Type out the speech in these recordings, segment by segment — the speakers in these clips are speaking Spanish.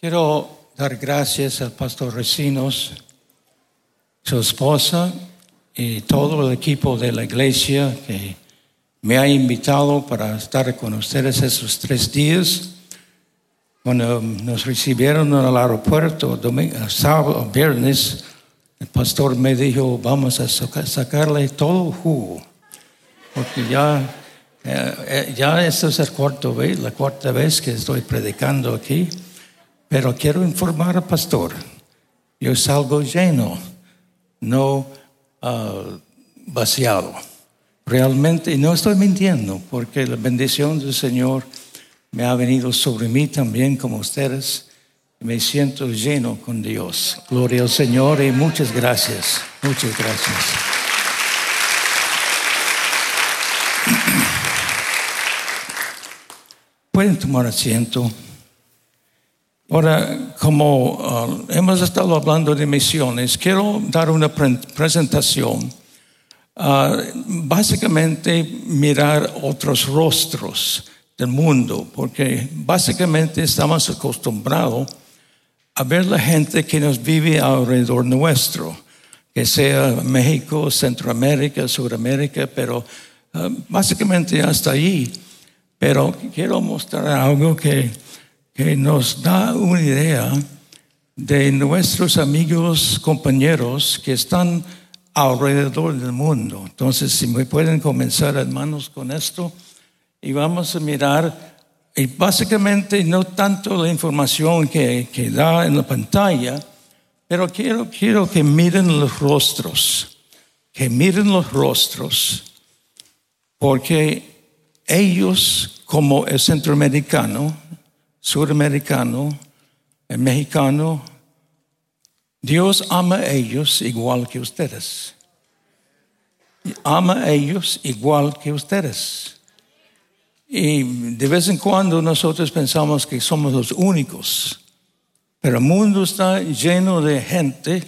Quiero dar gracias al pastor Recinos, su esposa y todo el equipo de la iglesia que me ha invitado para estar con ustedes esos tres días. Cuando nos recibieron en el aeropuerto, domingo, sábado, viernes, el pastor me dijo, vamos a sacarle todo el jugo, porque ya, eh, eh, ya esta es cuarta, vez, la cuarta vez que estoy predicando aquí. Pero quiero informar al pastor, yo salgo lleno, no ah, vaciado. Realmente, y no estoy mintiendo, porque la bendición del Señor me ha venido sobre mí también como ustedes. Me siento lleno con Dios. Gloria al Señor y muchas gracias. Muchas gracias. Pueden tomar asiento. Ahora, como uh, hemos estado hablando de misiones, quiero dar una presentación. Uh, básicamente, mirar otros rostros del mundo, porque básicamente estamos acostumbrados a ver la gente que nos vive alrededor nuestro, que sea México, Centroamérica, Sudamérica, pero uh, básicamente hasta allí. Pero quiero mostrar algo que que nos da una idea de nuestros amigos, compañeros que están alrededor del mundo. Entonces, si me pueden comenzar, hermanos, con esto, y vamos a mirar, y básicamente no tanto la información que, que da en la pantalla, pero quiero, quiero que miren los rostros, que miren los rostros, porque ellos, como el centroamericano, sudamericano, el mexicano, Dios ama a ellos igual que ustedes. Ama a ellos igual que ustedes. Y de vez en cuando nosotros pensamos que somos los únicos, pero el mundo está lleno de gente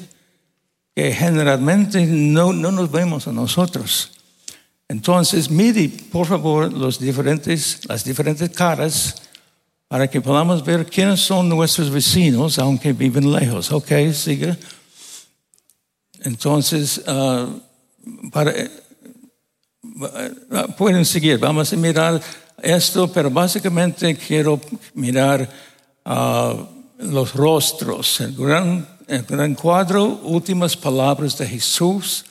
que generalmente no, no nos vemos a nosotros. Entonces, mire, por favor, los diferentes, las diferentes caras para que podamos ver quiénes son nuestros vecinos, aunque viven lejos. Ok, sigue. Entonces, ah, eh, pueden seguir. Vamos a mirar esto, pero básicamente quiero mirar ah, los rostros, el gran, el gran cuadro, últimas palabras de Jesús.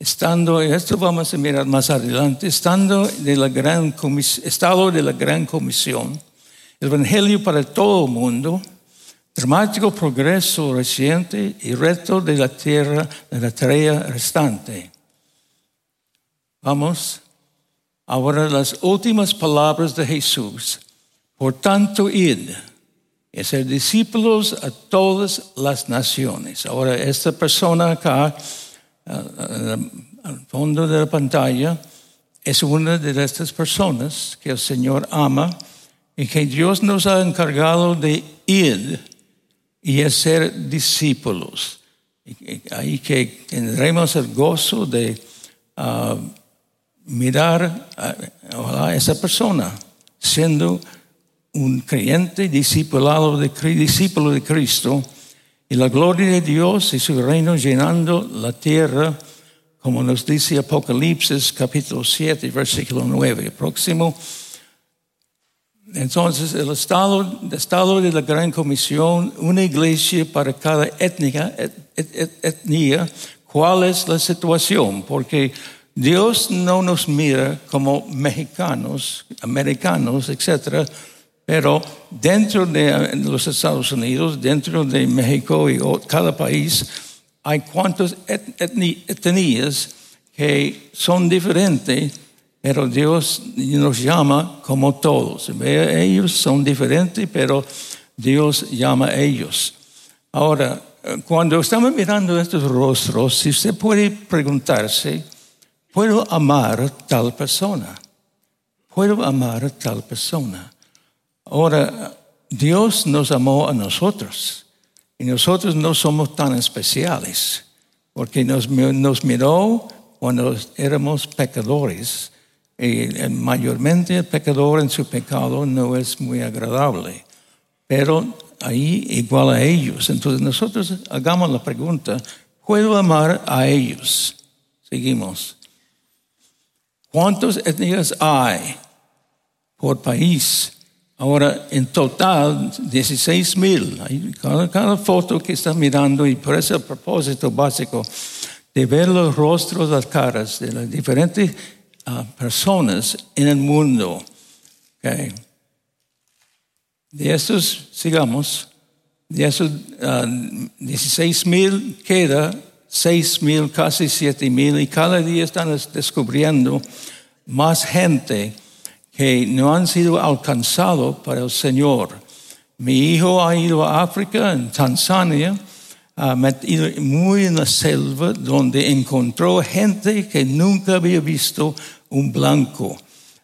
Estando, esto vamos a mirar más adelante, estando de la gran estado de la gran comisión Evangelio para todo el mundo, dramático progreso reciente y reto de la tierra, de la tarea restante. Vamos ahora las últimas palabras de Jesús. Por tanto, id y ser discípulos a todas las naciones. Ahora, esta persona acá, al fondo de la pantalla, es una de estas personas que el Señor ama y que Dios nos ha encargado de ir y ser discípulos. Ahí que tendremos el gozo de ah, mirar a, esa persona siendo un creyente discipulado de, discípulo de Cristo y la gloria de Dios y su reino llenando la tierra, como nos dice Apocalipsis capítulo 7, versículo 9. Próximo. Entonces, el estado, el estado de la Gran Comisión, una iglesia para cada etnia, etnia, ¿cuál es la situación? Porque Dios no nos mira como mexicanos, americanos, etc., pero dentro de los Estados Unidos, dentro de México y cada país, hay cuantas etnias que son diferentes pero Dios nos llama como todos. Ellos son diferentes, pero Dios llama a ellos. Ahora, cuando estamos mirando estos rostros, si usted puede preguntarse, ¿puedo amar tal persona? ¿Puedo amar tal persona? Ahora, Dios nos amó a nosotros y nosotros no somos tan especiales porque nos miró cuando éramos pecadores y mayormente el pecador en su pecado no es muy agradable. Pero ahí igual a ellos. Entonces nosotros hagamos la pregunta, ¿puedo amar a ellos? Seguimos. ¿Cuántas etnias hay por país? Ahora, en total, 16 mil. Cada, cada, foto que está mirando, y por eso el propósito básico de ver los rostros, las caras de las diferentes uh, personas en el mundo. De estos, sigamos, de esos uh, 16 mil queda 6 mil, casi 7 mil, y cada día están descubriendo más gente que no han sido alcanzados para el Señor. Mi hijo ha ido a África, en Tanzania, ha metido muy en la selva, donde encontró gente que nunca había visto un blanco.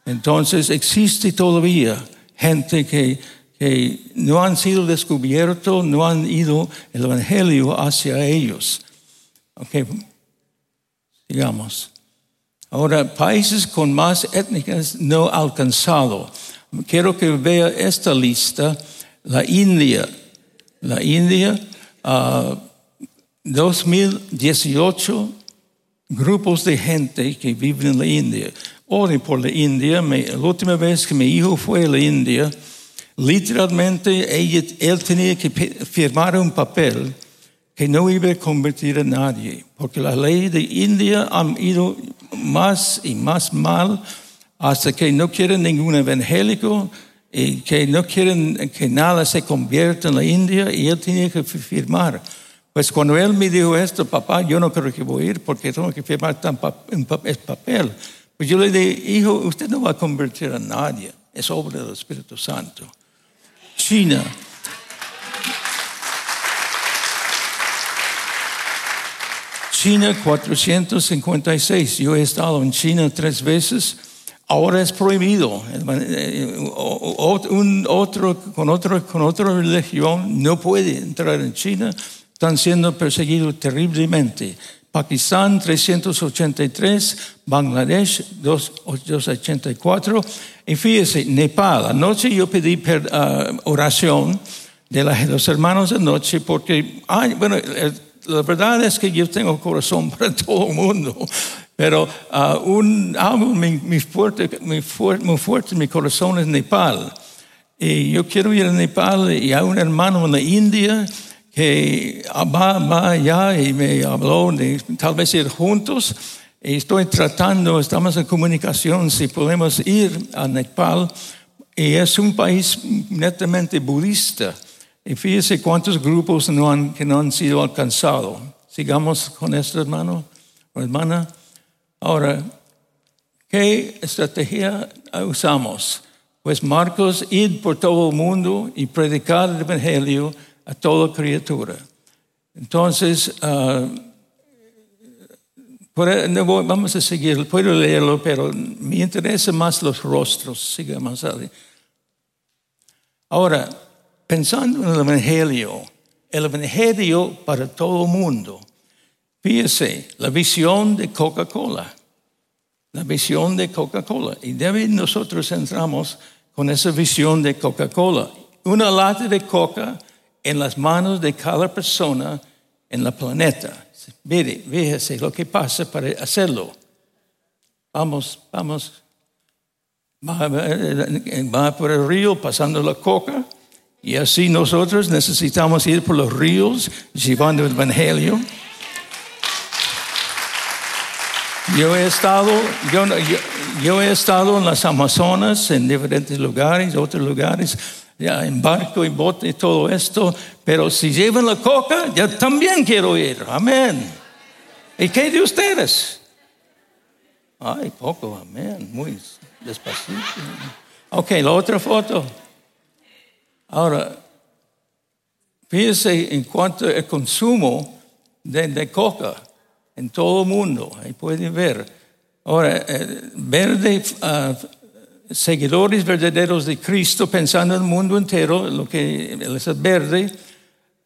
Entonces existe todavía gente que, que no han sido descubiertos, no han ido el Evangelio hacia ellos. Ok, sigamos. Ahora, países con más étnicas no alcanzado. Quiero que vea esta lista. La India. La India, 2018 ah, grupos de gente que viven en la India. Ore por la India. la última vez que mi hijo fue a la India, literalmente él tenía que firmar un papel que no iba a convertir a nadie, porque la ley de India ha ido más y más mal hasta que no quieren ningún evangélico y que no quieren que nada se convierta en la India y él tenía que firmar. Pues cuando él me dijo esto, papá, yo no creo que voy a ir porque tengo que firmar un papel. Pues yo le dije, hijo, usted no va a convertir a nadie, es obra del Espíritu Santo. China, China 456. Yo he estado en China tres veces. Ahora es prohibido. Un otro, con, otro, con otra religión no puede entrar en China. Están siendo perseguidos terriblemente. Pakistán 383, Bangladesh 284. Y fíjese, Nepal. Anoche yo pedí uh, oración de los hermanos anoche porque, ay, bueno, la verdad es que yo tengo corazón para todo el mundo, pero uh, un, algo muy, fuerte, fuerte, muy fuerte en mi corazón es Nepal. Y yo quiero ir a Nepal y hay un hermano en la India que va, va allá y me habló de tal vez ir juntos. Y estoy tratando, estamos en comunicación si podemos ir a Nepal. Y es un país netamente budista. Y fíjese cuántos grupos no han, que no han sido alcanzados. Sigamos con esto, hermano o hermana. Ahora, ¿qué estrategia usamos? Pues Marcos, ir por todo el mundo y predicar el Evangelio a toda criatura. Entonces, uh, vamos a seguir, puedo leerlo, pero me interesa más los rostros. Sigamos ahí. Ahora, pensando en el Evangelio, el Evangelio para todo el mundo. Fíjese, la visión de Coca-Cola, la visión de Coca-Cola. Y debe nosotros entramos con esa visión de Coca-Cola. Una lata de coca en las manos de cada persona en la planeta. Mire, fíjese lo que pasa para hacerlo. Vamos, vamos. Va, va por el río pasando la coca y así nosotros necesitamos ir por los ríos llevando el Evangelio. Yo he estado, yo, yo, he estado en las Amazonas, en diferentes lugares, otros lugares, ya en barco y bote y todo esto, pero si llevan la coca, yo también quiero ir. Amén. ¿Y qué de ustedes? Ay, poco, amén, muy despacito. Ok, la otra foto. Ahora, fíjense en cuanto al consumo de, coca en todo el mundo, ahí pueden ver. Ahora, eh, verde, ah, seguidores verdaderos de Cristo pensando en el mundo entero, lo que es verde,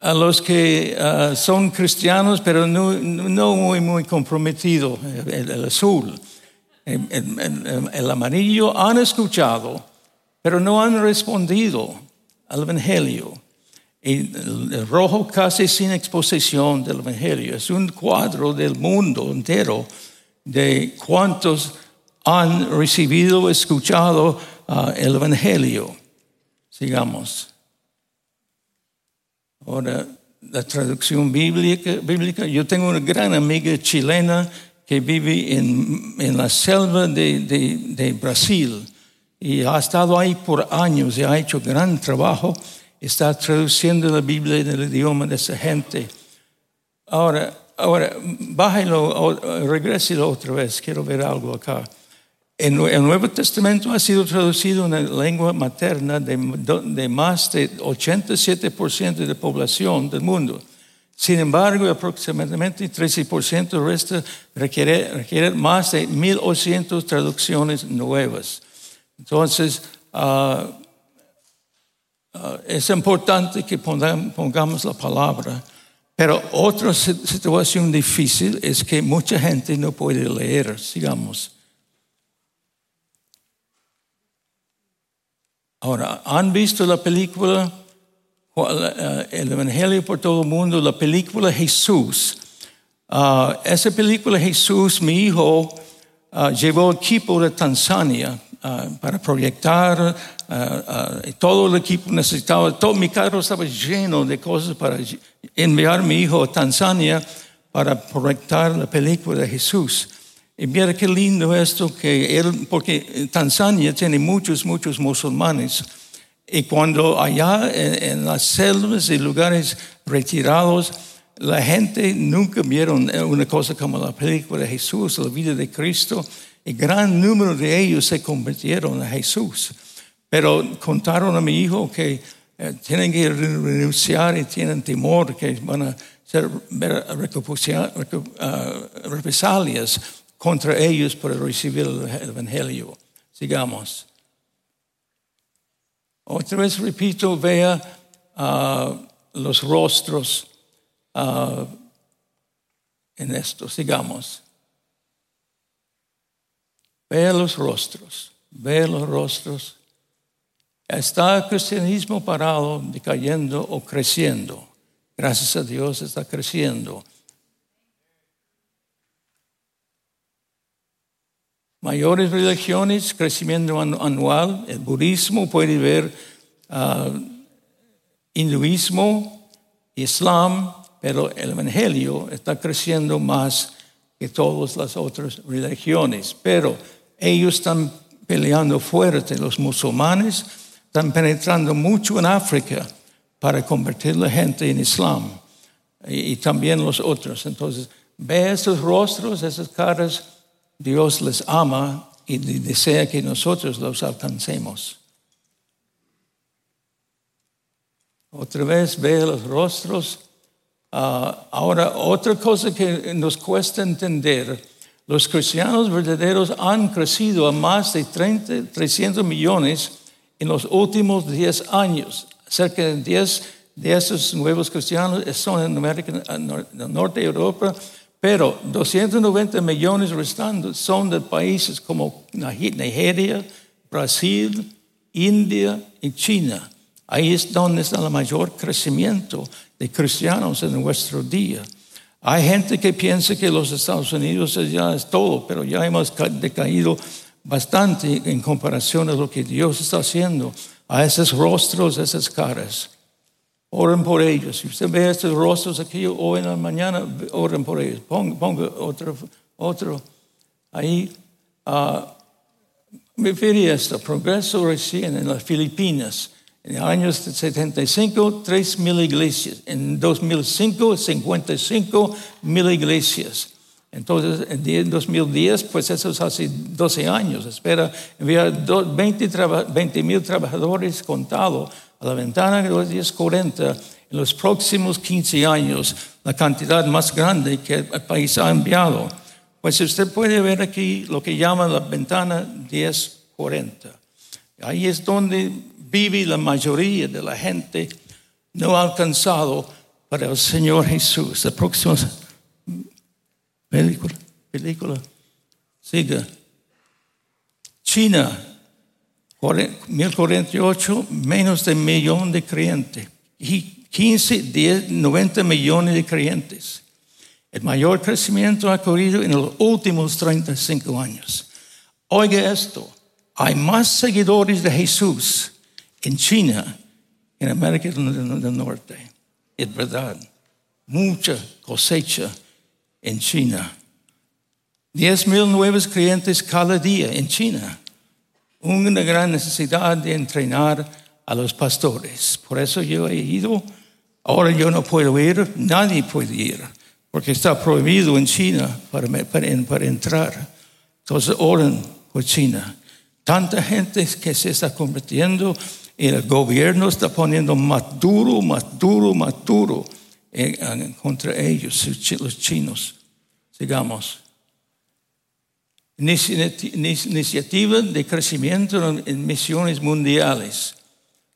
a los que ah, son cristianos pero no, muy, muy comprometidos, el, azul. el amarillo han escuchado, pero no han respondido al Evangelio. El rojo casi sin exposición del Evangelio. Es un cuadro del mundo entero de cuántos han recibido, escuchado uh, el Evangelio. Sigamos. Ahora, la traducción bíblica, bíblica. Yo tengo una gran amiga chilena que vive en, en la selva de, de, de, Brasil y ha estado ahí por años y ha hecho gran trabajo. Está traduciendo la Biblia en el idioma de esa gente. Ahora, ahora, bájelo, regréselo otra vez. Quiero ver algo acá. El Nuevo Testamento ha sido traducido en la lengua materna de, de más de 87% de la población del mundo. Sin embargo, aproximadamente 13% resta requiere, requiere más de 1.800 traducciones nuevas. Entonces, uh, uh, es importante que pongamos la palabra, pero otra situación difícil es que mucha gente no puede leer, sigamos. Ahora, ¿han visto la película? Eh, el Evangelio por todo el mundo, la película Jesús. Uh, esa película Jesús, mi hijo uh, llevó equipo de Tanzania uh, para proyectar, todo el equipo necesitaba, todo mi carro estaba lleno de cosas para enviar a mi hijo a Tanzania para proyectar la película de Jesús. Y mira qué lindo esto que él, porque Tanzania tiene muchos, muchos musulmanes. Y cuando allá en, las selvas y lugares retirados, la gente nunca vieron una cosa como la película de Jesús, la vida de Cristo, y gran número de ellos se convirtieron a Jesús. Pero contaron a mi hijo que eh, tienen que renunciar y tienen temor que van a ser ah, represalias contra ellos por recibir el Evangelio. Sigamos. Otra vez repito, vea uh, los rostros uh, en esto. Sigamos. Vea los rostros, vea los rostros. ¿Está el cristianismo parado, decayendo o creciendo? Gracias a Dios está creciendo. mayores religiones, crecimiento anual, el budismo puede ver uh, hinduismo, islam, pero el evangelio está creciendo más que todas las otras religiones. Pero ellos están peleando fuerte, los musulmanes están penetrando mucho en África para convertir la gente en islam y, y también los otros. Entonces, ve esos rostros, esas caras Dios les ama y desea que nosotros los alcancemos. Otra vez ve los rostros. Ah, ahora, otra cosa que nos cuesta entender, los cristianos verdaderos han crecido a más de 30, 300 millones en los últimos 10 años. Cerca de 10 de esos nuevos cristianos son en América, en Norte de Europa, pero 290 millones restantes son de países como Nigeria, Brasil, India y China. Ahí es donde está el mayor crecimiento de cristianos en nuestro día. Hay gente que piensa que los Estados Unidos ya es todo, pero ya hemos decaído bastante en comparación a lo que Dios está haciendo a esos rostros, esas caras. Oren por ellos. Si usted ve estos rostros aquí hoy en la mañana, oren por ellos. Ponga, otro, otro ahí. Uh, me refiero esto, progreso recién en las Filipinas. En los años 75, 3 mil iglesias. En 2005, 55 mil iglesias. Entonces, en 2010, pues eso es hace 12 años. Espera enviar 20 mil trabajadores contados a la ventana de los 1040 en los próximos 15 años, la cantidad más grande que el país ha enviado. Pues usted puede ver aquí lo que llama la ventana 1040. Ahí es donde vive la mayoría de la gente no alcanzado para el Señor Jesús. La próxima película, película. Siga. China 1048, menos de un millón de creyentes. ¿Y 15, 10, 90 millones de creyentes. El mayor crecimiento ha ocurrido en los últimos 35 años. Oiga esto, hay más seguidores de Jesús en China en América del Norte. Es verdad, mucha cosecha en China. 10 mil nuevos creyentes cada día en China. Una gran necesidad de entrenar a los pastores. Por eso yo he ido. Ahora yo no puedo ir, nadie puede ir, porque está prohibido en China para, para entrar. Entonces oren por China. Tanta gente que se está convirtiendo el gobierno está poniendo más duro, más duro, más duro contra ellos, los chinos. Sigamos. Iniciativa de crecimiento en misiones mundiales.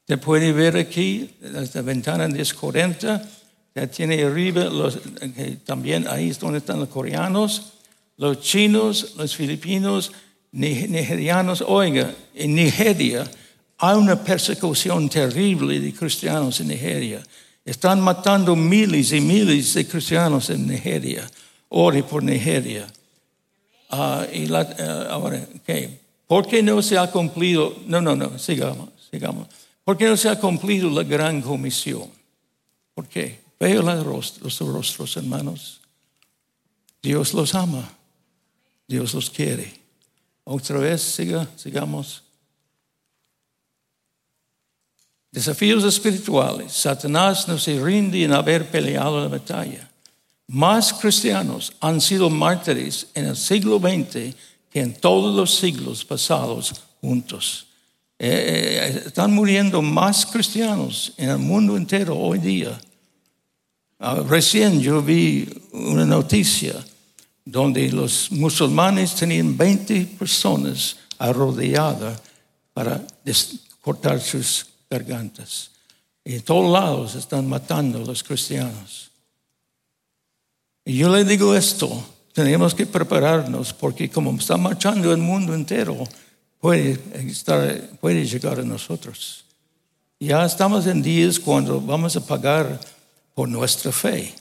Se puede ver aquí, la ventana 1040, ya tiene arriba, los, también ahí es donde están los coreanos, los chinos, los filipinos, nigerianos. Oiga, en Nigeria hay una persecución terrible de cristianos en Nigeria. Están matando miles y miles de cristianos en Nigeria. Ore por Nigeria. La, uh, ahora. ¿Por qué no se ha cumplido? No, no, no, sigamos, sigamos. ¿Por qué no se ha cumplido la gran comisión? ¿Por qué? Veo los rostros, los rostros, hermanos. Dios los ama. Dios los quiere. Otra vez, siga, sigamos. Desafíos espirituales. Satanás no se rinde en haber peleado la batalla. Más cristianos han sido mártires en el siglo XX que en todos los siglos pasados juntos. Eh, eh, están muriendo más cristianos en el mundo entero hoy día. Ah, recién yo vi una noticia donde los musulmanes tenían 20 personas arrodilladas para cortar sus gargantas. Y todos lados están matando a los cristianos. Y yo le digo esto, tenemos que prepararnos porque como está marchando el mundo entero, puede, estar, puede llegar a nosotros. Ya estamos en días cuando vamos a pagar por nuestra fe.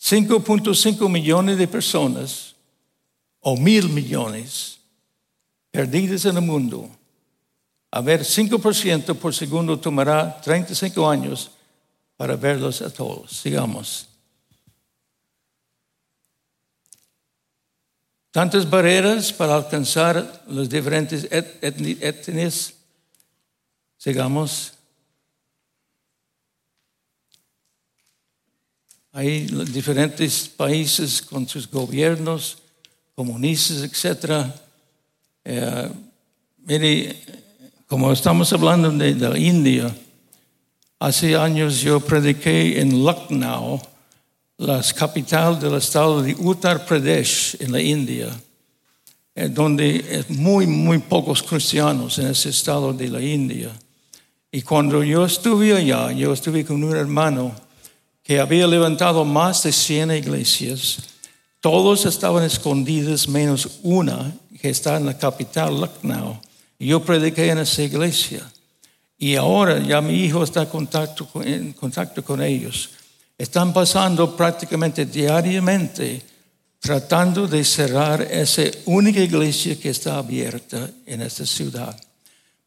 5.5 millones de personas o mil millones perdidas en el mundo. A ver, 5% por segundo tomará 35 años para verlos a todos. Sigamos. Tantas barreras para alcanzar los diferentes etnias. Sigamos. Hay diferentes países con sus gobiernos comunistas, etc. Eh, mire, como estamos hablando de, la India, hace años yo prediqué en Lucknow, la capital del estado de Uttar Pradesh, en la India, eh, donde hay muy, muy pocos cristianos en ese estado de la India. Y cuando yo estuve allá, yo estuve con un hermano que había levantado más de 100 iglesias todos estaban escondidos menos una que está en la capital, Lucknow. Yo prediqué en esa iglesia. Y ahora ya mi hijo está en contacto, en contacto con ellos. Están pasando prácticamente diariamente tratando de cerrar esa única iglesia que está abierta en esta ciudad.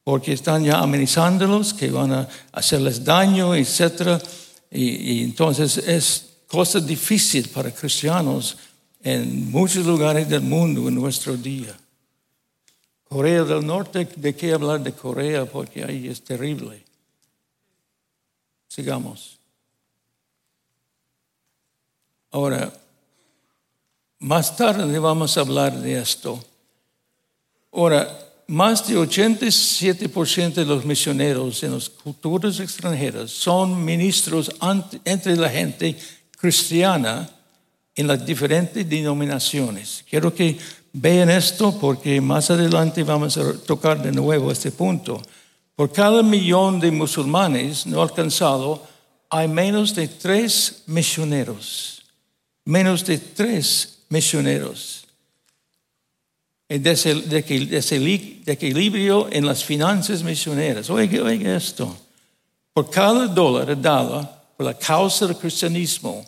Porque están ya amenazándolos que van a hacerles daño, etc. Y, y entonces es cosa difícil para cristianos en muchos lugares del mundo en nuestro día. Corea del Norte, ¿de qué hablar de Corea? Porque ahí es terrible. Sigamos. Ahora, más tarde vamos a hablar de esto. Ahora, más de 87% de los misioneros en las culturas extranjeras son ministros entre la gente cristiana en las diferentes denominaciones. Quiero que vean esto porque más adelante vamos a tocar de nuevo este punto. Por cada millón de musulmanes no alcanzados, hay menos de tres misioneros. Menos de tres misioneros. el desequilibrio en las finanzas misioneras. Oiga, oiga esto. Por cada dólar dado por la causa del cristianismo,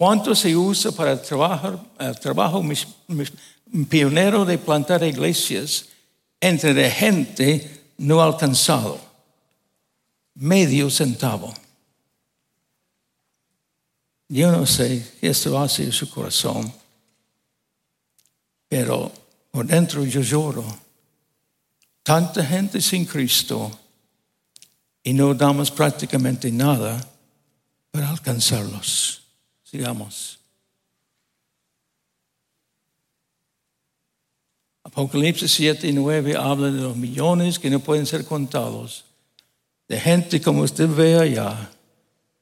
¿cuánto se usa para el trabajo, pionero de plantar iglesias entre la gente no alcanzado? Medio centavo. Yo no sé qué esto hace su corazón, pero por dentro yo lloro. Tanta gente sin Cristo y no damos prácticamente nada para alcanzarlos. Sigamos. Apocalipsis 7 y 9 habla de los millones que no pueden ser contados, de gente como usted ve allá.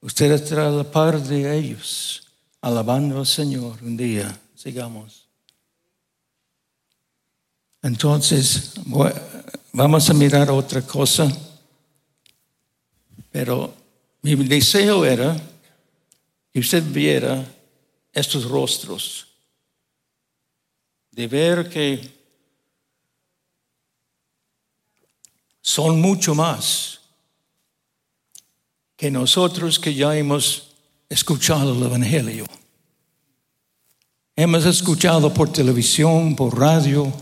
Usted estará a la par de ellos, alabando al Señor un día. Sigamos. Entonces, vamos a mirar otra cosa, pero mi deseo era que usted viera estos rostros, de ver que son mucho más que nosotros que ya hemos escuchado el Evangelio. Hemos escuchado por televisión, por radio,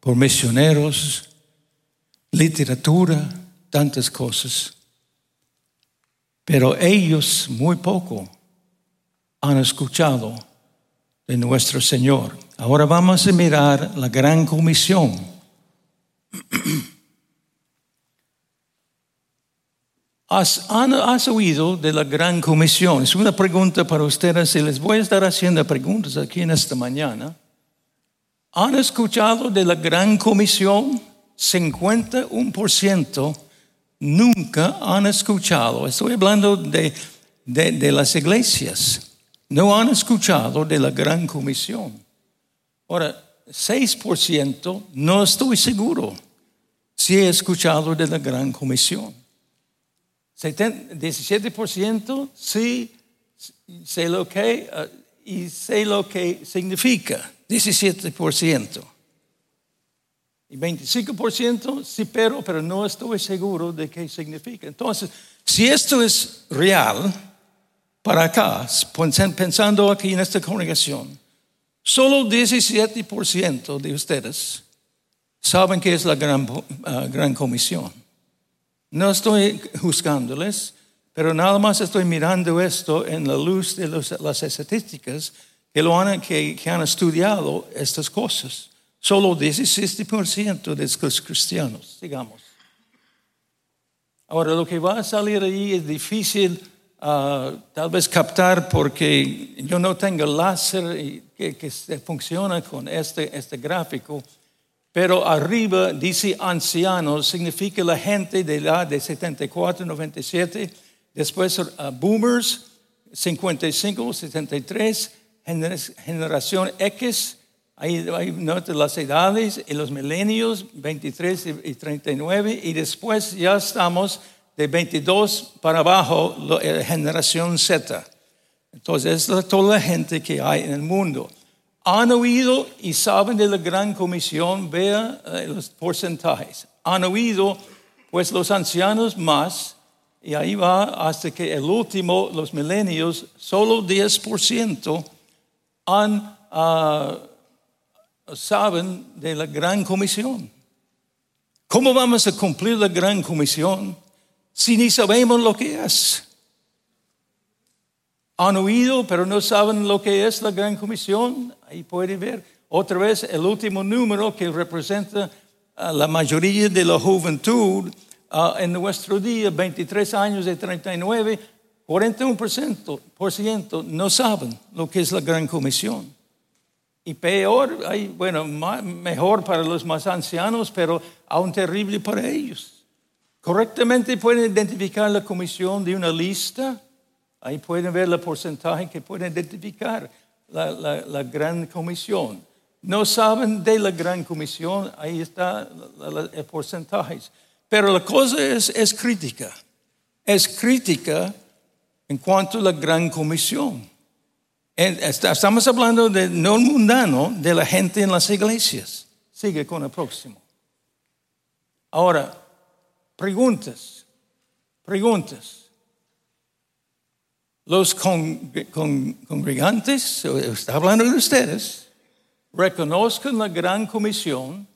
por misioneros, literatura, tantas cosas. Pero ellos muy poco han escuchado de nuestro Señor. Ahora vamos a mirar la gran comisión. ¿Has, ¿Has, oído de la gran comisión? Es una pregunta para ustedes y les voy a estar haciendo preguntas aquí en esta mañana. ¿Han escuchado de la gran comisión? 51% nunca han escuchado. Estoy hablando de, de, las iglesias. No han escuchado de la gran comisión. Ahora, 6% no estoy seguro si he escuchado de la gran comisión. 17% sí sé lo que uh, y sé lo que significa. 17%. Y 25% sí, pero, pero no estoy seguro de qué significa. Entonces, si esto es real, para acá, pensando aquí en esta congregación, solo 17% de ustedes saben que es la gran, ah, gran comisión. No estoy juzgándoles, pero nada más estoy mirando esto en la luz de las estadísticas que, lo han, que, han estudiado estas cosas. Solo 17% de los cristianos, digamos. Ahora, lo que va a salir ahí es difícil ah, tal vez captar porque yo no tengo láser que, que funciona con este, este gráfico, pero arriba dice ancianos, significa la gente de edad de 74, 97, después uh, boomers, 55, 73, generación X, ahí, hay las edades y los milenios, 23 y 39, y después ya estamos de 22 para abajo, la eh, generación Z. Entonces, es toda la gente que hay en el mundo. Han oído y saben de la gran comisión, vea eh, los porcentajes. Han oído, pues los ancianos más, y ahí va hasta que el último, los milenios, solo 10% han, ah, saben de la gran comisión. ¿Cómo vamos a cumplir la gran comisión si ni sabemos lo que es? Han oído, pero no saben lo que es la gran comisión. Ahí pueden ver otra vez el último número que representa la mayoría de la juventud ah, en nuestro día, 23 años de 39 41% por ciento no saben lo que es la gran comisión. Y peor, bueno, mejor para los más ancianos, pero aún terrible para ellos. Correctamente pueden identificar la comisión de una lista. Ahí pueden ver el porcentaje que pueden identificar la, gran comisión. No saben de la gran comisión, ahí está el porcentaje. Pero la cosa es, es crítica. Es crítica en cuanto a la gran comisión. Estamos hablando de no mundano, de la gente en las iglesias. Sigue con el próximo. Ahora, preguntas, preguntas. Los congregantes, está hablando de ustedes, reconozcan la gran comisión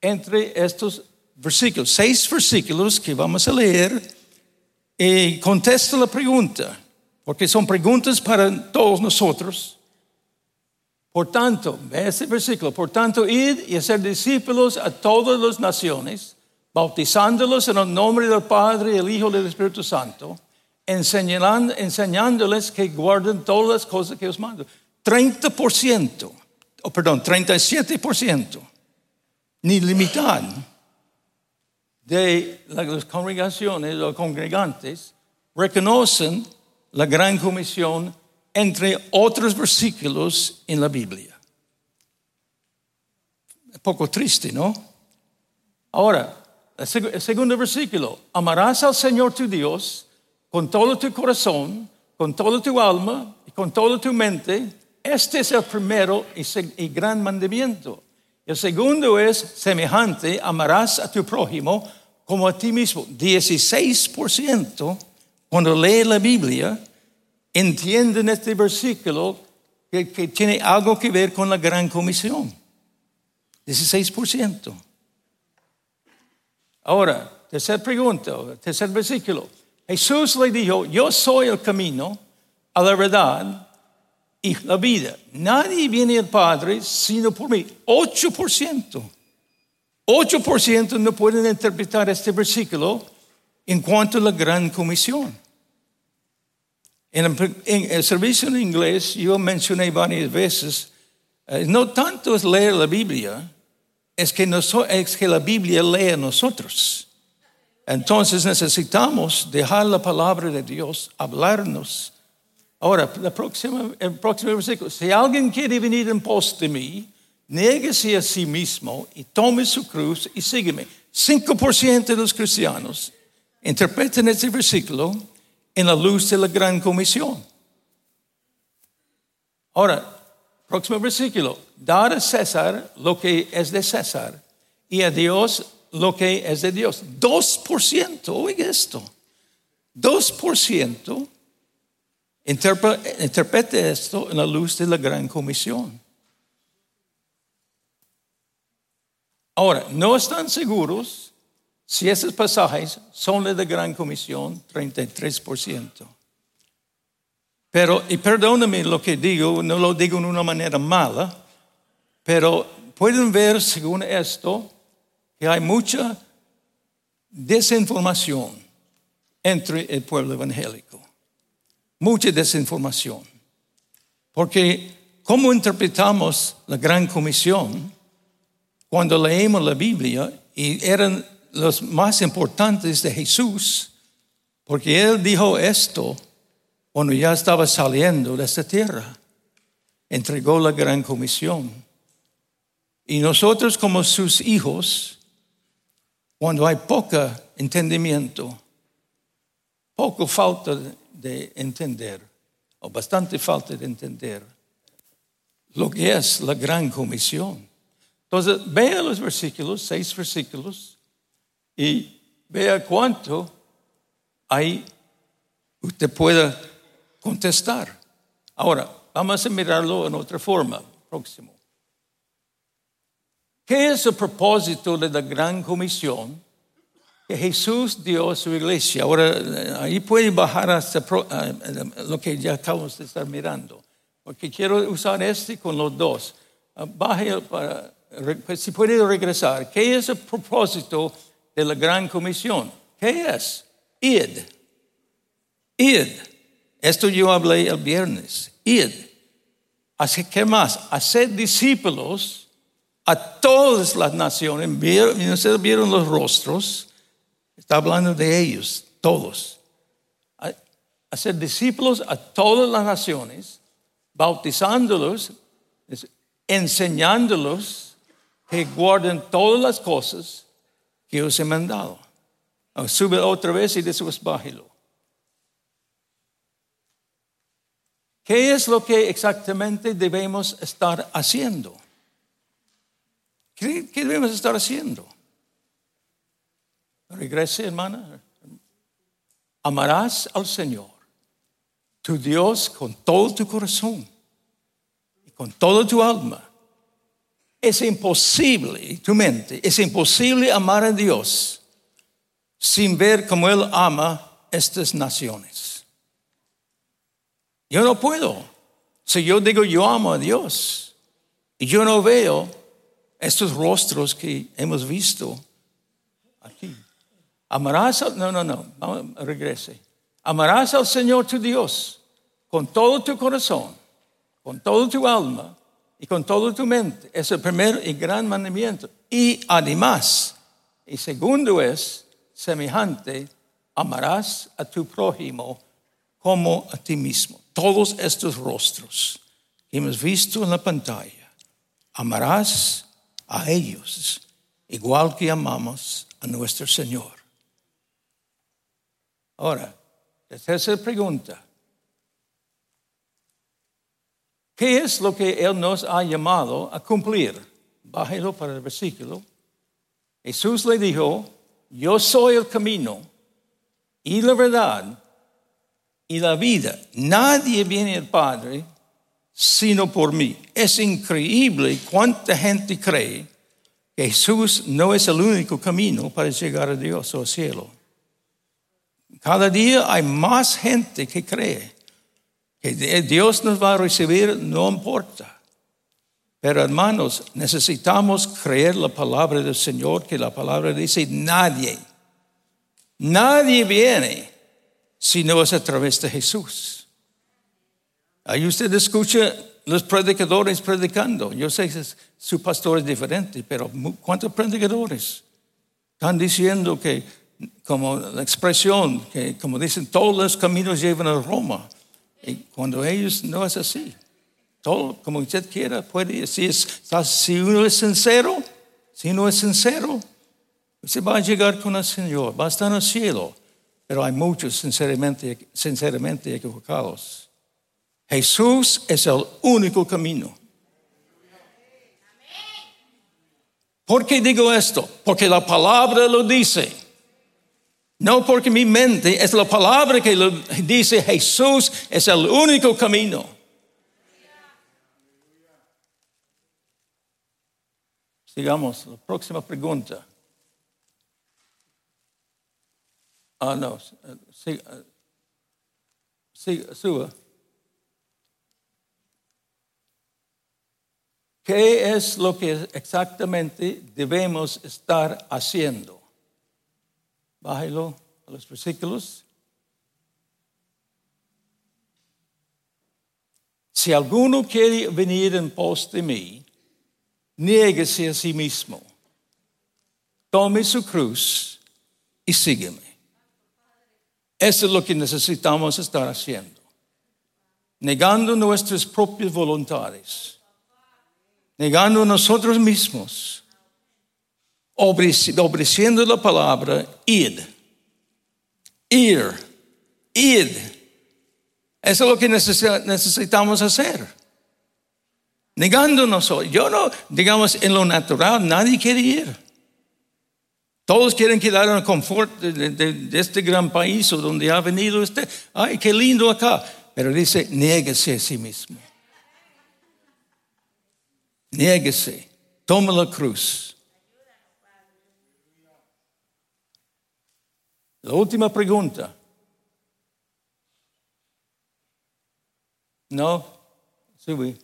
entre estos versículos, seis versículos que vamos a leer, y contesta la pregunta, porque son preguntas para todos nosotros. Por tanto, ve este versículo, por tanto, id y hacer discípulos a todas las naciones, bautizándolos en el nombre del Padre, el Hijo y del Espíritu Santo, enseñándoles que guarden todas las cosas que os mando. 30%, oh, perdón, 37%, ni limitad de las congregaciones, los congregantes, reconocen la gran comisión entre otros versículos en la Biblia. Un poco triste, ¿no? Ahora, el segundo versículo, amarás al Señor tu Dios con todo tu corazón, con toda tu alma y con toda tu mente. Este es el primero y gran mandamiento. El segundo es semejante, amarás a tu prójimo como a ti mismo. 16% cuando lee la Biblia entienden este versículo que tiene algo que ver con la gran comisión. 16%. Ahora, tercera pregunta, tercer versículo. Jesús le dijo, yo soy el camino a la verdad y la vida. Nadie viene al Padre sino por mí. 8%. 8% no pueden interpretar este versículo en cuanto a la gran comisión. En el, servicio en inglés yo mencioné varias veces, eh, no tanto es leer la Biblia, es que, la Biblia lee a nosotros. Entonces necesitamos dejar la palabra de Dios hablarnos. Ahora, la próxima, el próximo versículo. Si alguien quiere venir en pos de mí, néguese a sí mismo y tome su cruz y sígueme. 5% de los cristianos interpretan este versículo en la luz de la gran comisión. Ahora, Próximo versículo. Dar a César lo que es de César y a Dios lo que es de Dios. 2%, oiga esto. 2% interprete esto en la luz de la gran comisión. Ahora, no están seguros si esos pasajes son de la gran comisión, 33%. Pero, y perdóname lo que digo, no lo digo en una manera mala, pero pueden ver según esto que hay mucha desinformación entre el pueblo evangélico. Mucha desinformación. Porque, ¿cómo interpretamos la gran comisión cuando leemos la Biblia y eran los más importantes de Jesús? Porque Él dijo esto cuando ya estaba saliendo de esta tierra, entregó la gran comisión. Y nosotros como sus hijos, cuando hay poco entendimiento, poco falta de entender, o bastante falta de entender lo que es la gran comisión. Entonces, vea los versículos, seis versículos, y vea cuánto hay, usted pueda contestar. Ahora, vamos a mirarlo en otra forma. Próximo. ¿Qué es el propósito de la gran comisión que Jesús dio a su iglesia? Ahora, ahí puede bajar hasta lo que ya acabamos de estar mirando, porque quiero usar este con los dos. Ah, baje para, pues, si puede regresar. ¿Qué es el propósito de la gran comisión? ¿Qué es? Id. Id. Esto yo hablé el viernes. Id. Así que más, hacer discípulos a todas las naciones. Vieron los rostros. Está hablando de ellos, todos. Hacer discípulos a todas las naciones, bautizándolos, enseñándolos que guarden todas las cosas que os he mandado. Sube otra vez y después bájelo. ¿Qué es lo que exactamente debemos estar haciendo? ¿Qué, debemos estar haciendo? Regrese, hermana. Amarás al Señor, tu Dios, con todo tu corazón y con toda tu alma. Es imposible, tu mente, es imposible amar a Dios sin ver cómo Él ama estas naciones. Yo no puedo. Si yo digo yo amo a Dios y yo no veo estos rostros que hemos visto aquí. Amarás al, no, no, no, regrese. Amarás al Señor tu Dios con todo tu corazón, con toda tu alma y con toda tu mente. Es el primer y gran mandamiento. Y además, y segundo es semejante, amarás a tu prójimo como a ti mismo. Todos estos rostros que hemos visto en la pantalla, amarás a ellos igual que amamos a nuestro Señor. Ahora, la tercera pregunta. ¿Qué es lo que Él nos ha llamado a cumplir? Bájelo para el versículo. Jesús le dijo, yo soy el camino y la verdad y la vida. Nadie viene al Padre sino por mí. Es increíble cuánta gente cree que Jesús no es el único camino para llegar a Dios o al cielo. Cada día hay más gente que cree que Dios nos va a recibir, no importa. Pero hermanos, necesitamos creer la palabra del Señor, que la palabra dice, nadie, nadie viene si no es a través de Jesús. Ahí usted escucha los predicadores predicando. Yo sé que su pastor es diferente, pero ¿cuántos predicadores están diciendo que, como la expresión, que como dicen, todos los caminos llevan a Roma? Y cuando ellos no es así. Todo, como usted quiera, puede decir, si uno es sincero, si uno es sincero, usted va a llegar con el Señor, va a estar en el cielo. Pero hay muchos sinceramente, sinceramente equivocados. Jesús es el único camino. ¿Por qué digo esto? Porque la palabra lo dice. No porque mi mente es la palabra que dice Jesús es el único camino. Sigamos, la próxima pregunta. Ah, no, sí, sí, suba. ¿Qué es lo que exactamente debemos estar haciendo? Bájelo a los versículos. Si alguno quiere venir en pos de mí, niéguese a sí mismo, tome su cruz y sígueme. Eso es lo que necesitamos estar haciendo. Negando nuestras propias voluntades negando nosotros mismos, obedeciendo la palabra, id, ir, id. Eso es lo que necesitamos hacer. Negándonos. Yo no, digamos, en lo natural, nadie quiere ir. Todos quieren quedar en el confort de, este gran país o donde ha venido usted. Ay, qué lindo acá. Pero dice, niéguese a sí mismo. Niéguese, toma la cruz. La última pregunta. No, sube.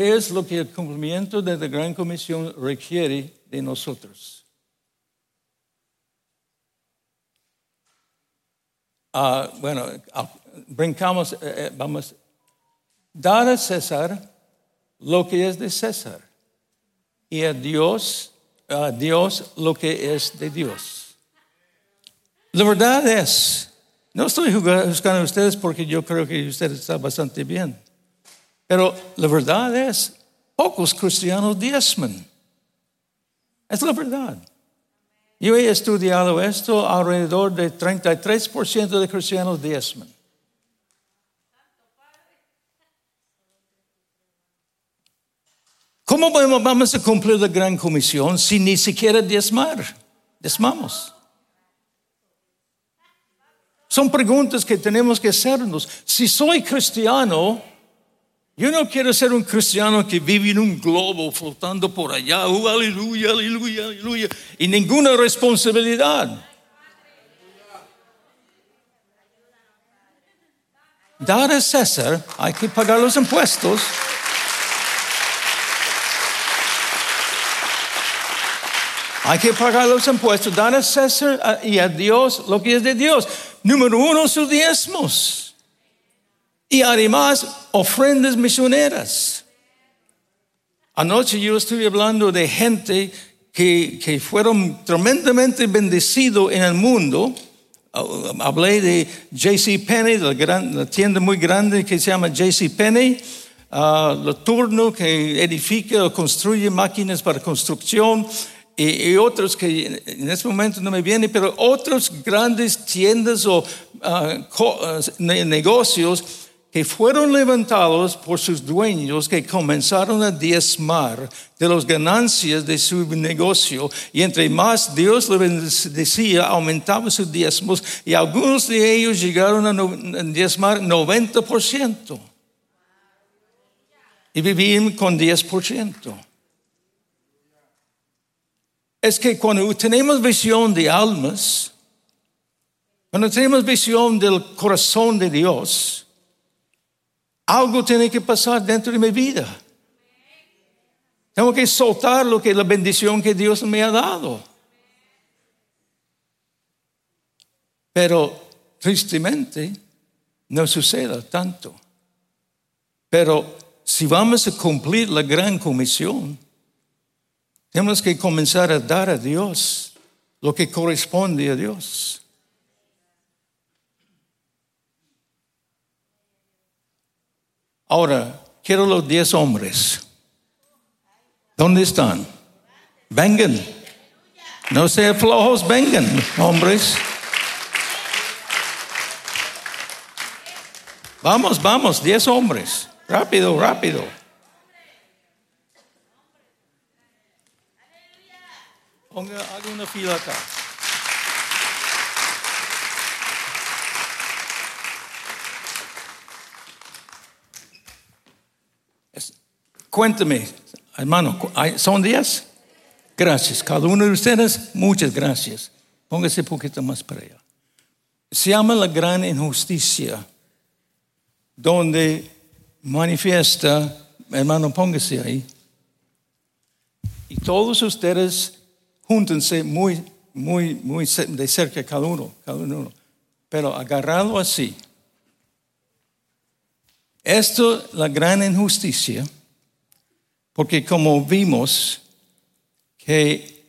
¿Qué es lo que el cumplimiento de la Gran Comisión requiere de nosotros? Ah, bueno, ah, brincamos, eh, eh, vamos dar a César lo que es de César y a Dios, a Dios lo que es de Dios. La verdad es, no estoy juzgando a ustedes porque yo creo que ustedes están bastante bien, pero la verdad es, pocos cristianos diezman. Es la verdad. Yo he estudiado esto, alrededor de 33% de cristianos diezman. ¿Cómo vamos a cumplir la gran comisión si ni siquiera diezmar? Desmamos. Son preguntas que tenemos que hacernos. Si soy cristiano, yo no quiero ser un cristiano que vive en un globo flotando por allá, uh, aleluya, aleluya, aleluya, y ninguna responsabilidad. Dar a César, hay que pagar los impuestos. Hay que pagar los impuestos, dar a César y a Dios lo que es de Dios. Número uno, sus diezmos. Y además, ofrendas misioneras. Anoche yo estuve hablando de gente que, que fueron tremendamente bendecidos en el mundo. Hablé de JC Penney, la, tienda muy grande que se llama JC Penney. Uh, turno que edifica o construye máquinas para construcción y, otros que en este momento no me vienen, pero otros grandes tiendas o ah, ah, negocios que fueron levantados por sus dueños que comenzaron a diezmar de las ganancias de su negocio. Y entre más Dios le decía aumentaba sus diezmos y algunos de ellos llegaron a diezmar 90% y vivían con 10% es que cuando tenemos visión de almas, cuando tenemos visión del corazón de Dios, algo tiene que pasar dentro de mi vida. Tengo que soltar lo que la bendición que Dios me ha dado. Pero tristemente no sucede tanto. Pero si vamos a cumplir la gran comisión, tenemos que comenzar a dar a Dios lo que corresponde a Dios. Ahora, quiero los diez hombres. ¿Dónde están? Vengan. No sean flojos, vengan, hombres. Vamos, vamos, diez hombres. Rápido, rápido. Ponga, haga fila acá. Cuéntame, hermano, ¿son días? Gracias. Cada uno de ustedes, muchas gracias. Póngase un poquito más para allá. Se llama la gran injusticia, donde manifiesta, hermano, póngase ahí. Y todos ustedes júntense muy, muy, muy de cerca cada uno, cada uno. Pero agarrado así. Esto es la gran injusticia, porque como vimos que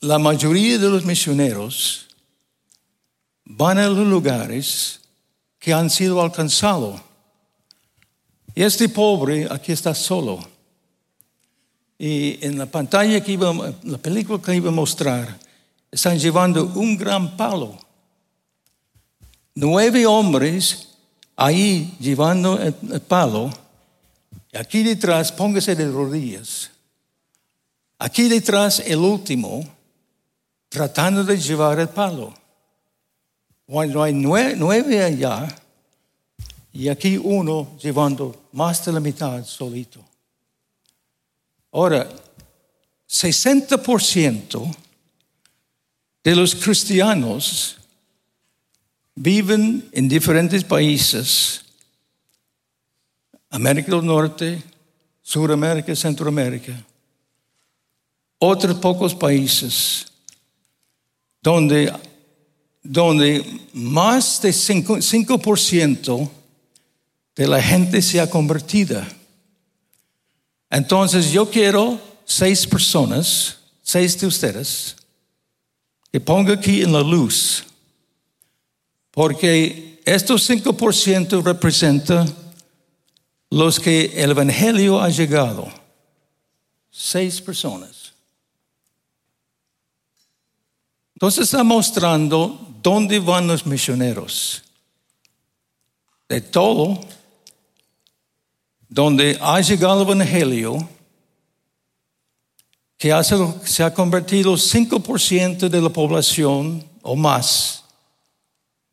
la mayoría de los misioneros van a los lugares que han sido alcanzados. Y este pobre aquí está solo. Y en la pantalla que iba, la película que iba a mostrar, están llevando un gran palo. Nueve hombres ahí llevando el, palo. Aquí detrás, póngase de rodillas. Aquí detrás, el último, tratando de llevar el palo. Cuando hay nueve, nueve allá, y aquí uno llevando más de la mitad solito. Ahora, 60% de los cristianos viven en diferentes países, América del Norte, Sudamérica, Centroamérica, otros pocos países donde, donde más de 5%, de la gente se ha convertido. Entonces yo quiero seis personas, seis de ustedes, que ponga aquí en la luz, porque estos 5% representan los que el Evangelio ha llegado. Seis personas. Entonces está mostrando dónde van los misioneros. De todo donde ha llegado el Evangelio, que se ha convertido 5% de la población o más,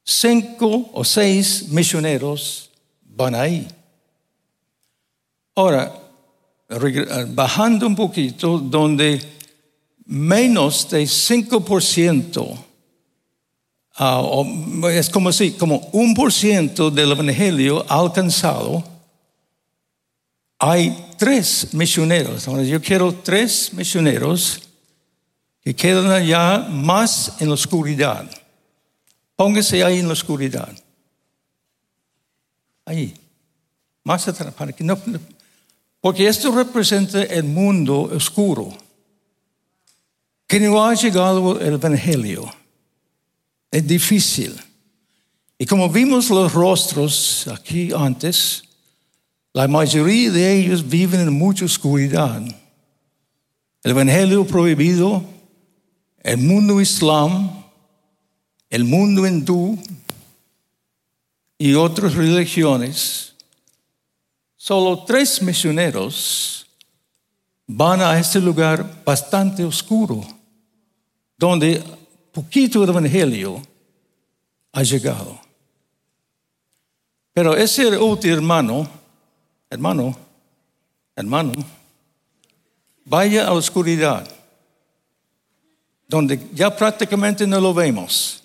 cinco o seis misioneros van ahí. Ahora, regre- bajando un poquito, donde menos de 5%, ah, o- es como si, como un por ciento del evangelio alcanzado, hay tres misioneros. Yo quiero tres misioneros que quedan allá más en la oscuridad. Póngase ahí en la oscuridad. Ahí. Más atrás, para que no- porque esto representa el mundo oscuro, que no ha llegado el Evangelio. Es difícil. Y como vimos los rostros aquí antes, la mayoría de ellos viven en mucha oscuridad. El Evangelio prohibido, el mundo islam, el mundo hindú y otras religiones. Solo tres misioneros van a este lugar bastante oscuro, donde poquito del Evangelio ha llegado. Pero ese último hermano, hermano, hermano, vaya a la oscuridad, donde ya prácticamente no lo vemos.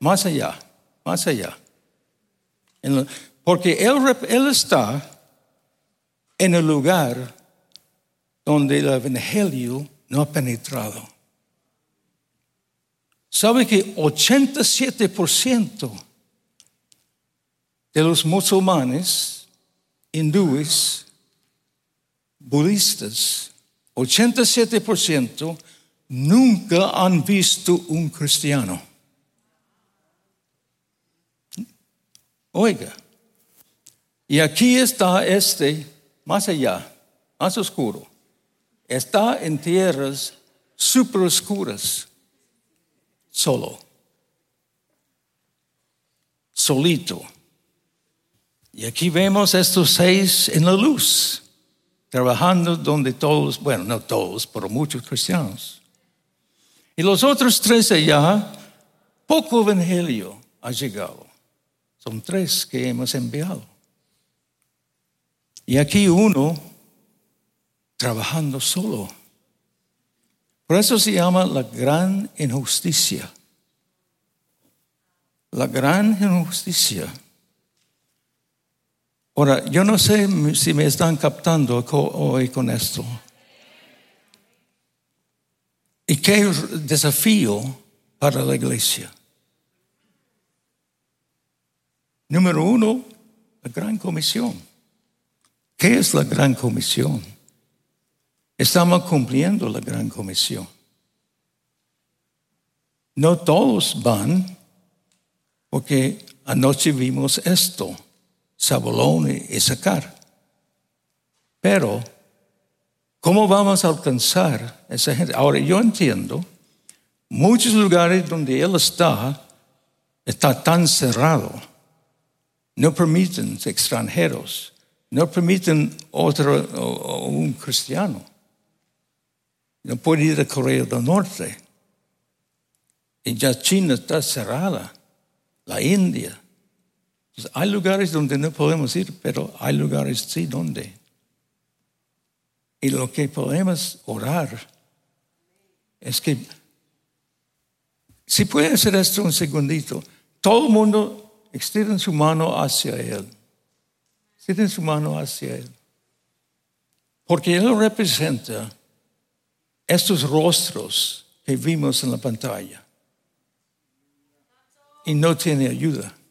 Más allá, más allá. Porque él, está en el lugar donde el evangelio no ha penetrado. ¿Sabe que 87% de los musulmanes, hindúes, budistas, 87% nunca han visto un cristiano? Oiga, y aquí está este, más allá, más oscuro. Está en tierras super oscuras, solo, solito. Y aquí vemos estos seis en la luz, trabajando donde todos, bueno, no todos, pero muchos cristianos. Y los otros tres allá, poco evangelio ha llegado. Son tres que hemos enviado. Y aquí uno trabajando solo. Por eso se llama la gran injusticia. La gran injusticia. Ahora, yo no sé si me están captando hoy con esto. ¿Y qué desafío para la iglesia? Número uno, la gran comisión. ¿Qué es la gran comisión? Estamos cumpliendo la gran comisión. No todos van, porque anoche vimos esto, Zabulón y Isaacar. Pero, ¿cómo vamos a alcanzar esa gente? Ahora, yo entiendo, muchos lugares donde él está, está tan cerrado. No permiten extranjeros, no permiten otro un cristiano. No puede ir a Corea del Norte. Y ya China está cerrada, la India. Hay lugares donde no podemos ir, pero hay lugares sí donde. Y lo que podemos orar es que, si puede hacer esto un segundito, todo el mundo extiende su mano hacia Él. Extiende su mano hacia Él. Porque Él representa estos rostros que vimos en la pantalla. Y no tiene ayuda.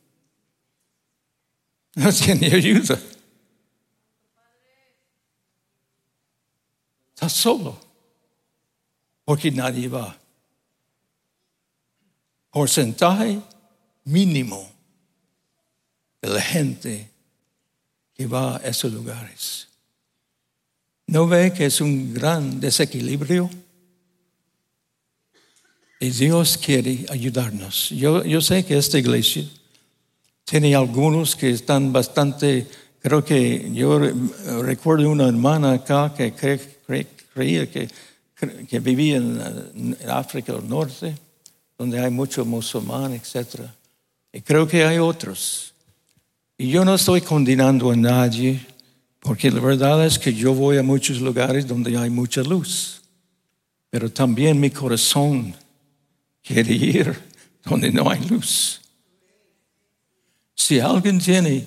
No tiene ayuda. Está solo. Porque nadie va. Porcentaje mínimo de la gente que va a esos lugares. ¿No ve que es un gran desequilibrio? Y Dios quiere ayudarnos. Yo, yo sé que esta iglesia tiene algunos que están bastante, creo que yo re- recuerdo una hermana acá que creía que, que vivía en, en África del Norte, donde hay mucho musulmán, etc. Y creo que hay otros. Y yo no estoy condenando a nadie, porque la verdad es que yo voy a muchos lugares donde hay mucha luz. Pero también mi corazón quiere ir donde no hay luz. Si alguien tiene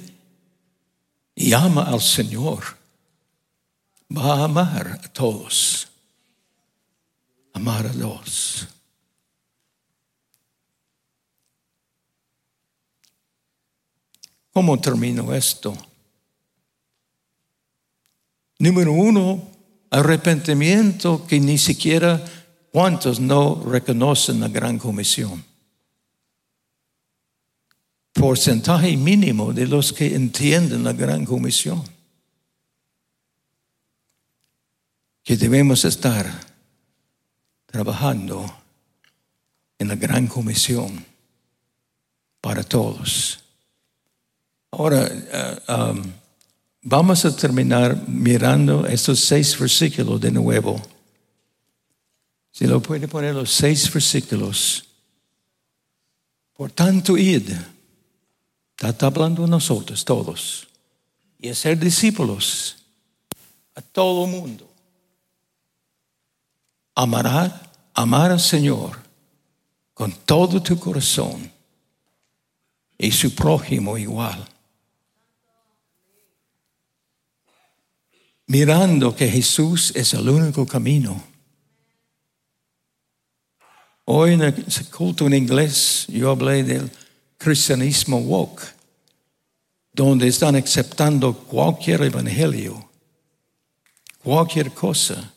y ama al Señor, va a amar a todos. Amar a los. ¿Cómo termino esto? Número uno, arrepentimiento que ni siquiera cuántos no reconocen la gran comisión. Porcentaje mínimo de los que entienden la gran comisión. Que debemos estar trabajando en la gran comisión para todos. Ahora, eh, um, vamos a terminar mirando estos seis versículos de nuevo. Si lo puede poner los seis versículos. Por tanto, id. Está hablando nosotros todos. Y a ser discípulos a todo el mundo. Amará, amar al Señor con todo tu corazón y su prójimo igual. Mirando que Jesús es el único camino Hoy en el culto en inglés yo hablé del cristianismo woke, donde están aceptando cualquier evangelio, cualquier cosa,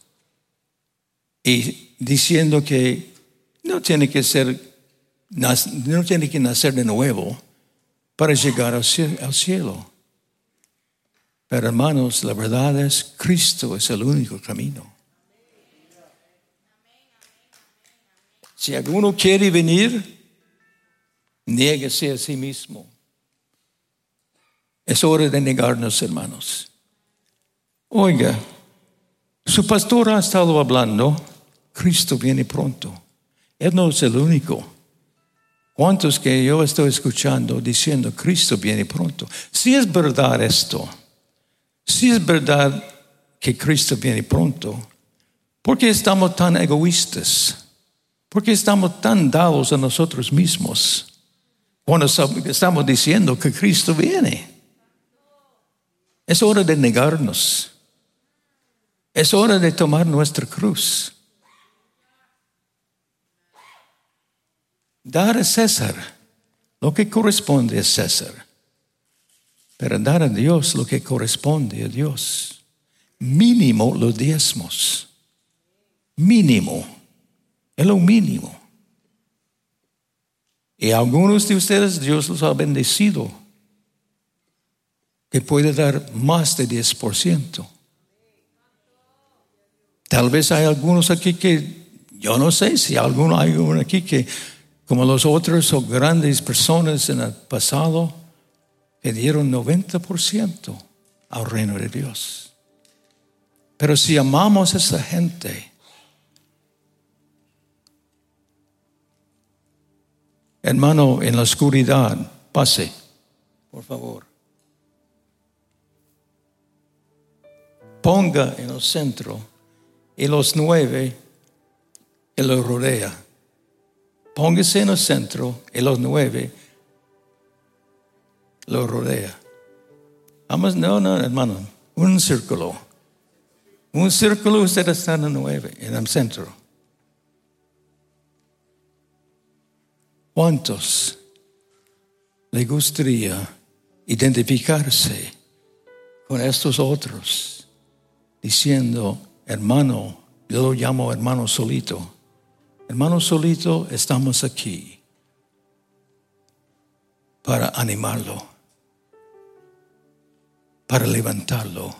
y diciendo que no tiene que ser, no tiene que nacer de nuevo para llegar al cielo. Hermanos, la verdad es Cristo es el único camino. Si alguno quiere venir, niéguese a sí mismo. Es hora de negarnos, hermanos. Oiga, su pastor ha estado hablando, Cristo viene pronto. Él no es el único. ¿Cuántos que yo estoy escuchando diciendo, Cristo viene pronto? Si es verdad esto, si es verdad que Cristo viene pronto, ¿por qué estamos tan egoístas? ¿Por qué estamos tan dados a nosotros mismos cuando estamos diciendo que Cristo viene? Es hora de negarnos. Es hora de tomar nuestra cruz. Dar a César lo que corresponde a César, pero dar a Dios lo que corresponde a Dios. Mínimo los diezmos. Mínimo. Es lo mínimo. Y algunos de ustedes Dios los ha bendecido que puede dar más de 10%. Tal vez hay algunos aquí que, yo no sé si alguno hay uno aquí que, como los otros son grandes personas en el pasado, que dieron 90% al reino de Dios. Pero si amamos a esa gente, Hermano, en la oscuridad, pase, por favor. Ponga en el centro y los nueve que lo rodea. Póngase en el centro y los nueve lo rodea. Vamos, no, no, hermano, un círculo. Un círculo, usted está en nueve, en el centro. ¿Cuántos le gustaría identificarse con estos otros diciendo, hermano, yo lo llamo hermano solito, hermano solito, estamos aquí para animarlo, para levantarlo.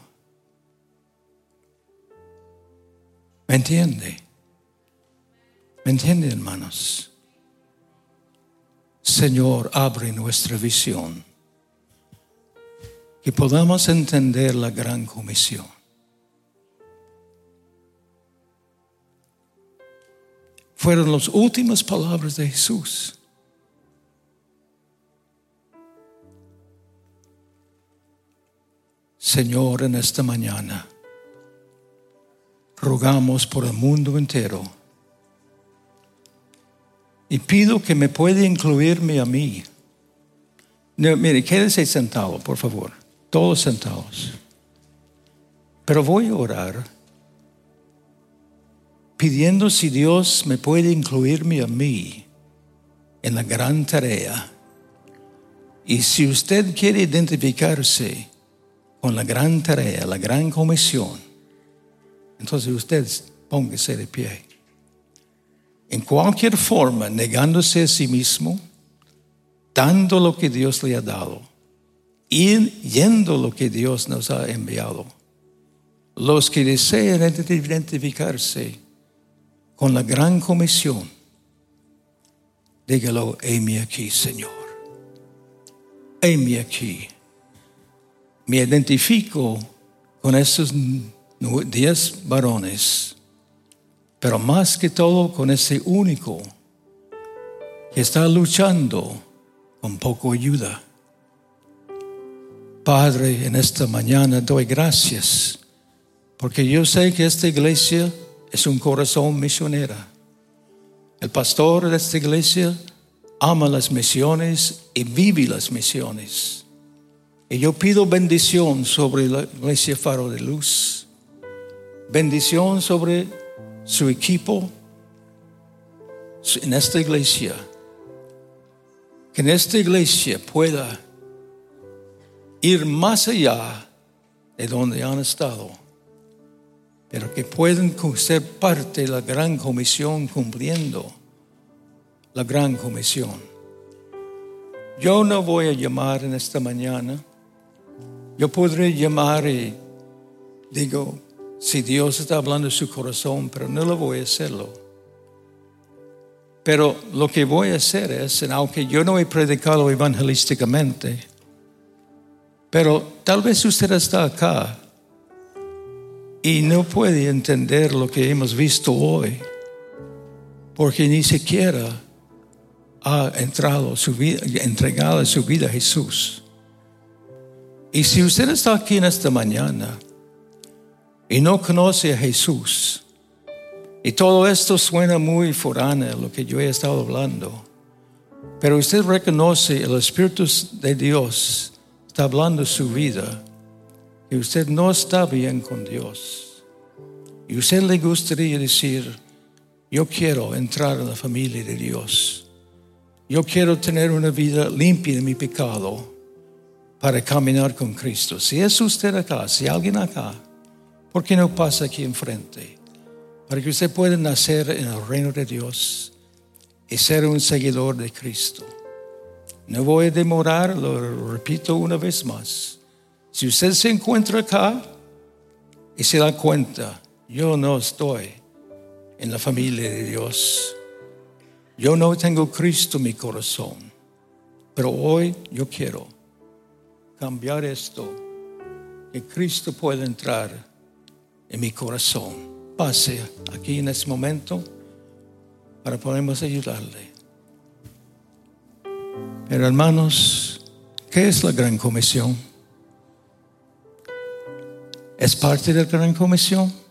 ¿Me entiende? ¿Me entiende, hermanos? Señor, abre nuestra visión. Que podamos entender la gran comisión. Fueron las últimas palabras de Jesús. Señor, en esta mañana, rogamos por el mundo entero y pido que me pueda incluirme a mí. mire, quédese sentado, por favor, todos sentados. Pero voy a orar pidiendo si Dios me puede incluirme a mí en la gran tarea. Y si usted quiere identificarse con la gran tarea, la gran comisión, entonces usted póngase de pie. En cualquier forma, negándose a sí mismo, dando lo que Dios le ha dado y yendo lo que Dios nos ha enviado. Los que desean identificarse con la gran comisión, dígalo, heme aquí, Señor. Heme aquí. Me identifico con esos diez varones, pero más que todo con ese único que está luchando con poco ayuda. Padre, en esta mañana doy gracias porque yo sé que esta iglesia es un corazón misionero. El pastor de esta iglesia ama las misiones y vive las misiones. Y yo pido bendición sobre la iglesia Faro de Luz, bendición sobre su equipo en esta iglesia, que en esta iglesia pueda ir más allá de donde han estado pero que pueden ser parte de la gran comisión cumpliendo la gran comisión. Yo no voy a llamar en esta mañana. Yo podré llamar y digo, si Dios está hablando de su corazón, pero no lo voy a hacerlo. Pero lo que voy a hacer es, aunque yo no he predicado evangelísticamente, pero tal vez usted está acá y no puede entender lo que hemos visto hoy, porque ni siquiera ha entrado su vida, entregado su vida a Jesús. Y si usted está aquí en esta mañana y no conoce a Jesús, y todo esto suena muy foráneo, lo que yo he estado hablando, pero usted reconoce el Espíritu de Dios está hablando su vida y usted no está bien con Dios y usted le gustaría decir, yo quiero entrar en la familia de Dios, yo quiero tener una vida limpia de mi pecado para caminar con Cristo. Si es usted acá, si alguien acá, ¿por qué no pasa aquí enfrente? Para que usted pueda nacer en el reino de Dios y ser un seguidor de Cristo. No voy a demorar, lo repito una vez más. Si usted se encuentra acá y se da cuenta, yo no estoy en la familia de Dios. Yo no tengo Cristo en mi corazón. Pero hoy yo quiero cambiar esto. Que Cristo pueda entrar en mi corazón. Pase aquí en este momento para podernos ayudarle. Pero hermanos, ¿qué es la gran comisión? ¿Es parte de la gran comisión?